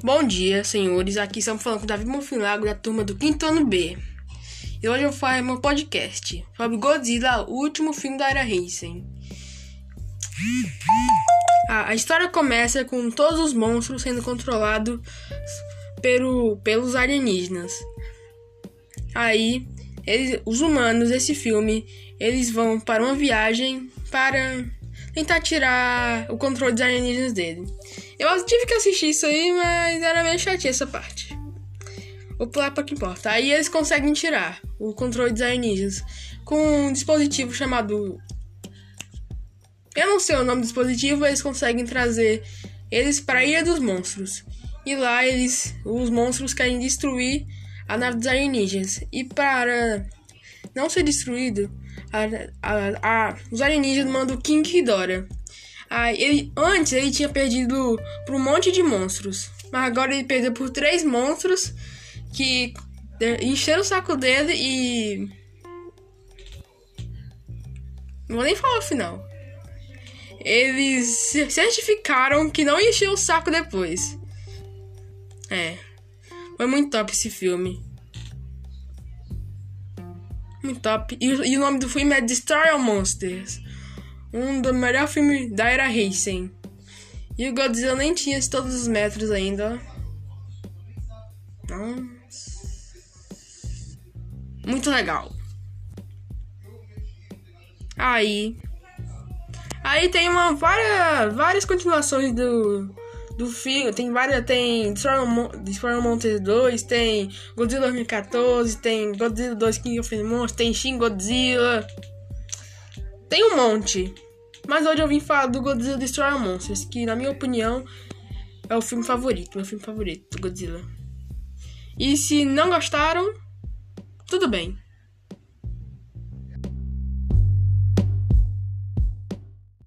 Bom dia, senhores. Aqui estamos falando com Davi Monfilago da turma do quinto ano B. E hoje eu fazer meu podcast sobre Godzilla, o último filme da era Heisen. a história começa com todos os monstros sendo controlados pelo, pelos alienígenas. Aí, eles, os humanos desse filme, eles vão para uma viagem para tentar tirar o controle dos alienígenas dele. Eu tive que assistir isso aí, mas era meio chatinha essa parte. Vou pular para que importa. Aí eles conseguem tirar o controle dos alienígenas com um dispositivo chamado. Eu não sei o nome do dispositivo, eles conseguem trazer eles para a Ilha dos Monstros. E lá eles, os monstros querem destruir a nave dos alienígenas. E para não ser destruído, a, a, a, os alienígenas mandam King Ghidorah. Ah, ele, antes ele tinha perdido por um monte de monstros. Mas agora ele perdeu por três monstros que encheram o saco dele e. Não vou nem falar o final. Eles certificaram que não encheu o saco depois. É. Foi muito top esse filme. Muito top. E, e o nome do filme é Destroy All Monsters. Um dos melhores filmes da era Heisen. E o Godzilla nem tinha todos os metros ainda. Muito legal. Aí. Aí tem uma várias, várias continuações do do filme. Tem várias. Tem Destroy Monsters 2, tem Godzilla 2014, tem Godzilla 2 King of the Monsters, tem Shin Godzilla. Tem um monte. Mas hoje eu vim falar do Godzilla Destroy Monsters, que na minha opinião é o filme favorito, meu filme favorito do Godzilla. E se não gostaram, tudo bem.